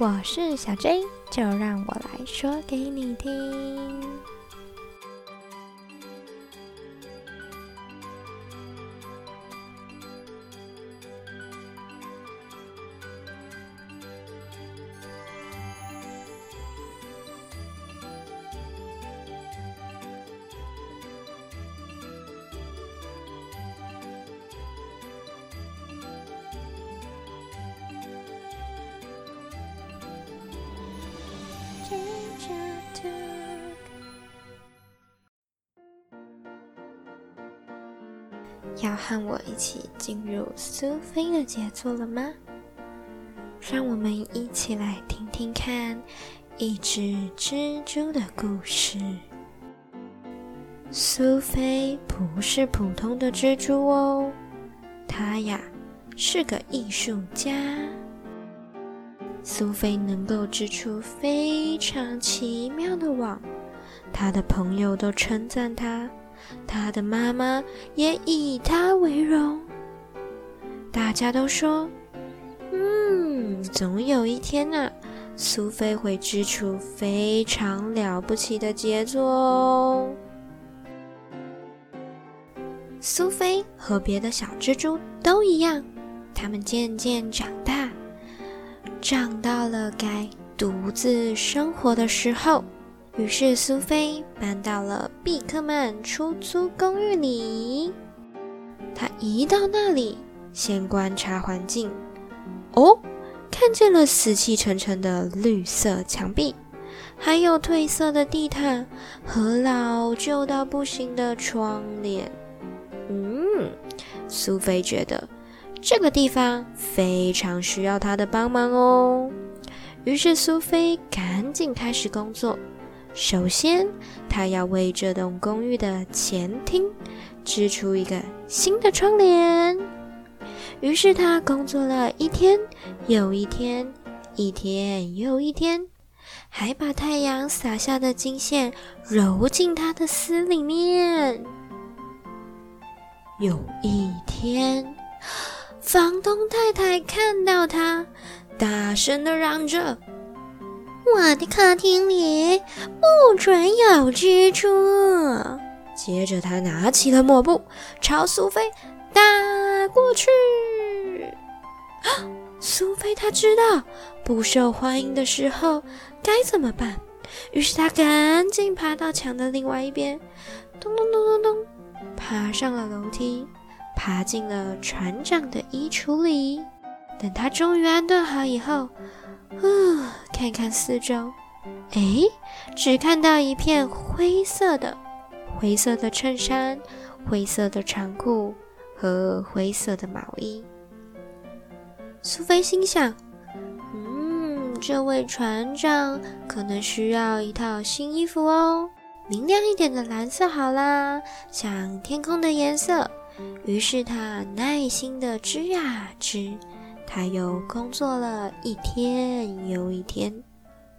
我是小 J，就让我来说给你听。要和我一起进入苏菲的杰作了吗？让我们一起来听听看一只蜘蛛的故事。苏菲不是普通的蜘蛛哦，她呀是个艺术家。苏菲能够织出非常奇妙的网，她的朋友都称赞她。他的妈妈也以他为荣。大家都说：“嗯，总有一天呢，苏菲会织出非常了不起的杰作哦。”苏菲和别的小蜘蛛都一样，它们渐渐长大，长到了该独自生活的时候。于是，苏菲搬到了毕克曼出租公寓里。她一到那里，先观察环境。哦，看见了死气沉沉的绿色墙壁，还有褪色的地毯和老旧到不行的窗帘。嗯，苏菲觉得这个地方非常需要她的帮忙哦。于是，苏菲赶紧开始工作。首先，他要为这栋公寓的前厅织出一个新的窗帘。于是他工作了一天又一天，一天又一天，还把太阳洒下的金线揉进他的丝里面。有一天，房东太太看到他，大声的嚷着。我的客厅里不准有蜘蛛。接着，他拿起了抹布，朝苏菲打过去。苏菲她知道不受欢迎的时候该怎么办，于是她赶紧爬到墙的另外一边，咚咚咚咚咚，爬上了楼梯，爬进了船长的衣橱里。等她终于安顿好以后。啊，看看四周，哎，只看到一片灰色的、灰色的衬衫、灰色的长裤和灰色的毛衣。苏菲心想：“嗯，这位船长可能需要一套新衣服哦，明亮一点的蓝色好啦，像天空的颜色。”于是她耐心地织呀织。他又工作了一天又一天，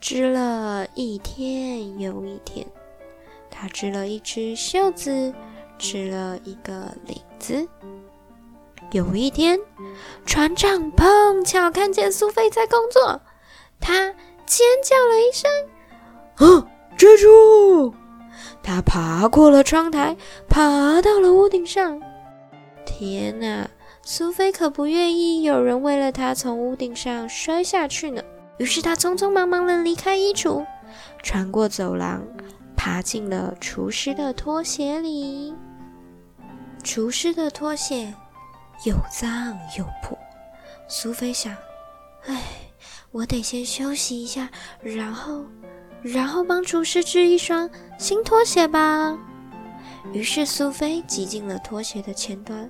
织了一天又一天。他织了一只袖子，织了一个领子。有一天，船长碰巧看见苏菲在工作，他尖叫了一声：“啊，蜘蛛！”他爬过了窗台，爬到了屋顶上。天哪！苏菲可不愿意有人为了她从屋顶上摔下去呢。于是她匆匆忙忙地离开衣橱，穿过走廊，爬进了厨师的拖鞋里。厨师的拖鞋又脏又破。苏菲想：“唉，我得先休息一下，然后，然后帮厨师织一双新拖鞋吧。”于是苏菲挤进了拖鞋的前端。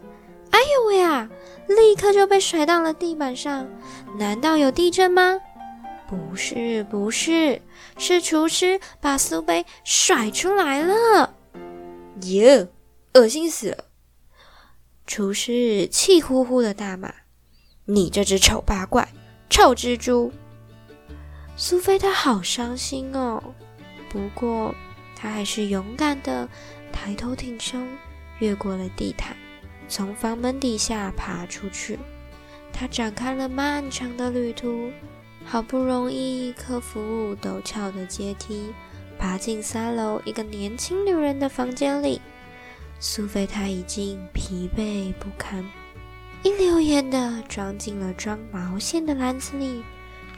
哎呦喂啊！立刻就被甩到了地板上。难道有地震吗？不是，不是，是厨师把苏菲甩出来了。耶，恶心死了！厨师气呼呼的大骂：“你这只丑八怪，臭蜘蛛！”苏菲她好伤心哦。不过她还是勇敢的抬头挺胸，越过了地毯。从房门底下爬出去，他展开了漫长的旅途，好不容易克服陡峭的阶梯，爬进三楼一个年轻女人的房间里。苏菲她已经疲惫不堪，一溜烟的装进了装毛线的篮子里，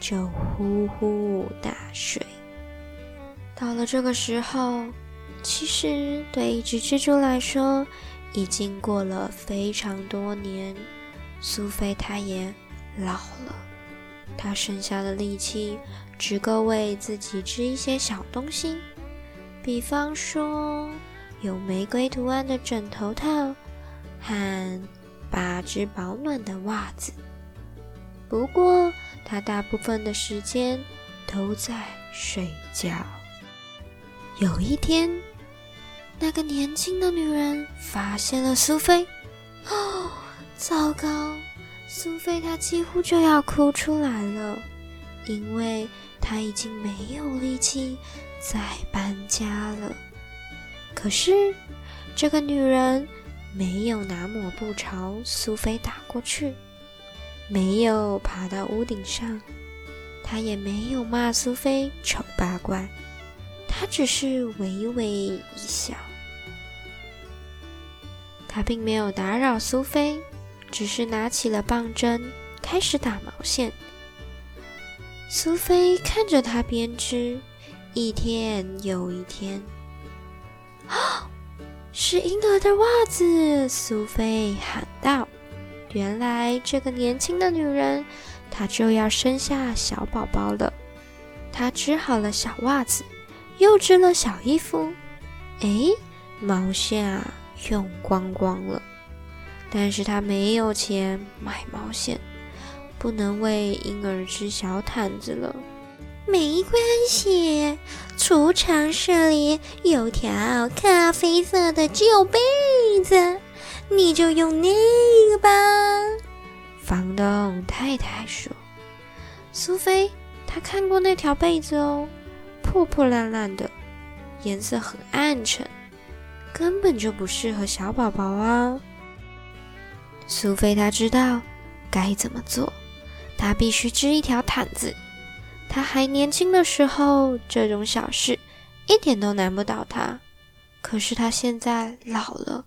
就呼呼大睡。到了这个时候，其实对一只蜘蛛来说，已经过了非常多年。苏菲她也老了，她剩下的力气只够为自己织一些小东西，比方说有玫瑰图案的枕头套和八只保暖的袜子。不过，她大部分的时间都在睡觉。有一天，那个年轻的女人发现了苏菲。哦，糟糕！苏菲她几乎就要哭出来了，因为她已经没有力气再搬家了。可是，这个女人没有拿抹布朝苏菲打过去，没有爬到屋顶上，她也没有骂苏菲丑八怪。她只是微微一笑，他并没有打扰苏菲，只是拿起了棒针，开始打毛线。苏菲看着他编织，一天又一天。啊，是婴儿的袜子！苏菲喊道：“原来这个年轻的女人，她就要生下小宝宝了。”她织好了小袜子。又织了小衣服，哎，毛线啊用光光了，但是他没有钱买毛线，不能为婴儿织小毯子了。没关系，储藏室里有条咖啡色的旧被子，你就用那个吧。房东太太说：“苏菲，她看过那条被子哦。”破破烂烂的，颜色很暗沉，根本就不适合小宝宝啊。苏菲她知道该怎么做，她必须织一条毯子。她还年轻的时候，这种小事一点都难不倒她。可是她现在老了，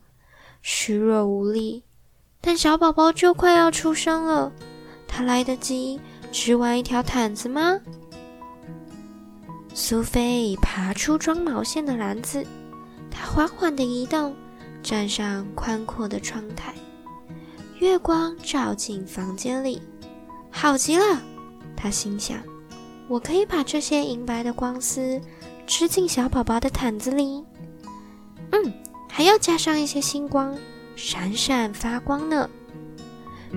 虚弱无力，但小宝宝就快要出生了，她来得及织完一条毯子吗？苏菲爬出装毛线的篮子，它缓缓地移动，站上宽阔的窗台。月光照进房间里，好极了，她心想：“我可以把这些银白的光丝织进小宝宝的毯子里。嗯，还要加上一些星光，闪闪发光呢。”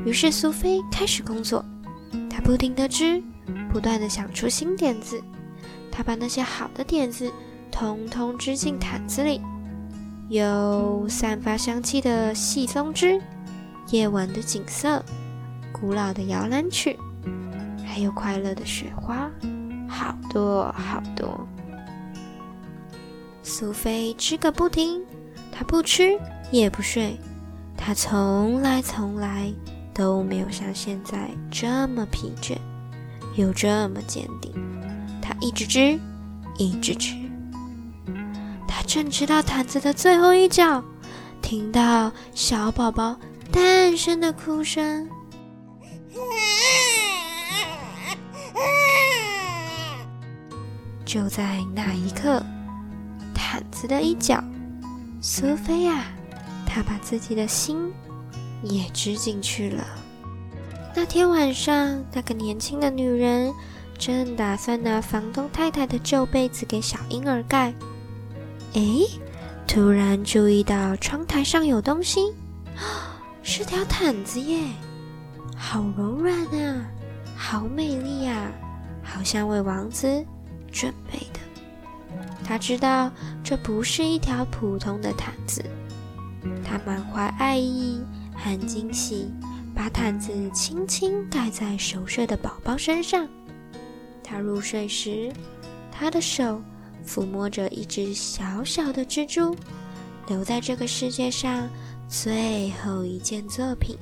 于是苏菲开始工作，她不停地织，不断地想出新点子。她把那些好的点子通通织进毯子里，有散发香气的细松枝，夜晚的景色，古老的摇篮曲，还有快乐的雪花，好多好多。苏菲织个不停，她不吃也不睡，她从来从来都没有像现在这么疲倦，又这么坚定。她一直织，一直织。正织到毯子的最后一角，听到小宝宝诞生的哭声。就在那一刻，毯子的一角，苏菲亚，她把自己的心也织进去了。那天晚上，那个年轻的女人。正打算拿房东太太的旧被子给小婴儿盖，哎，突然注意到窗台上有东西，是条毯子耶，好柔软啊，好美丽呀，好像为王子准备的。他知道这不是一条普通的毯子，他满怀爱意和惊喜，把毯子轻轻盖在熟睡的宝宝身上。他入睡时，他的手抚摸着一只小小的蜘蛛，留在这个世界上最后一件作品。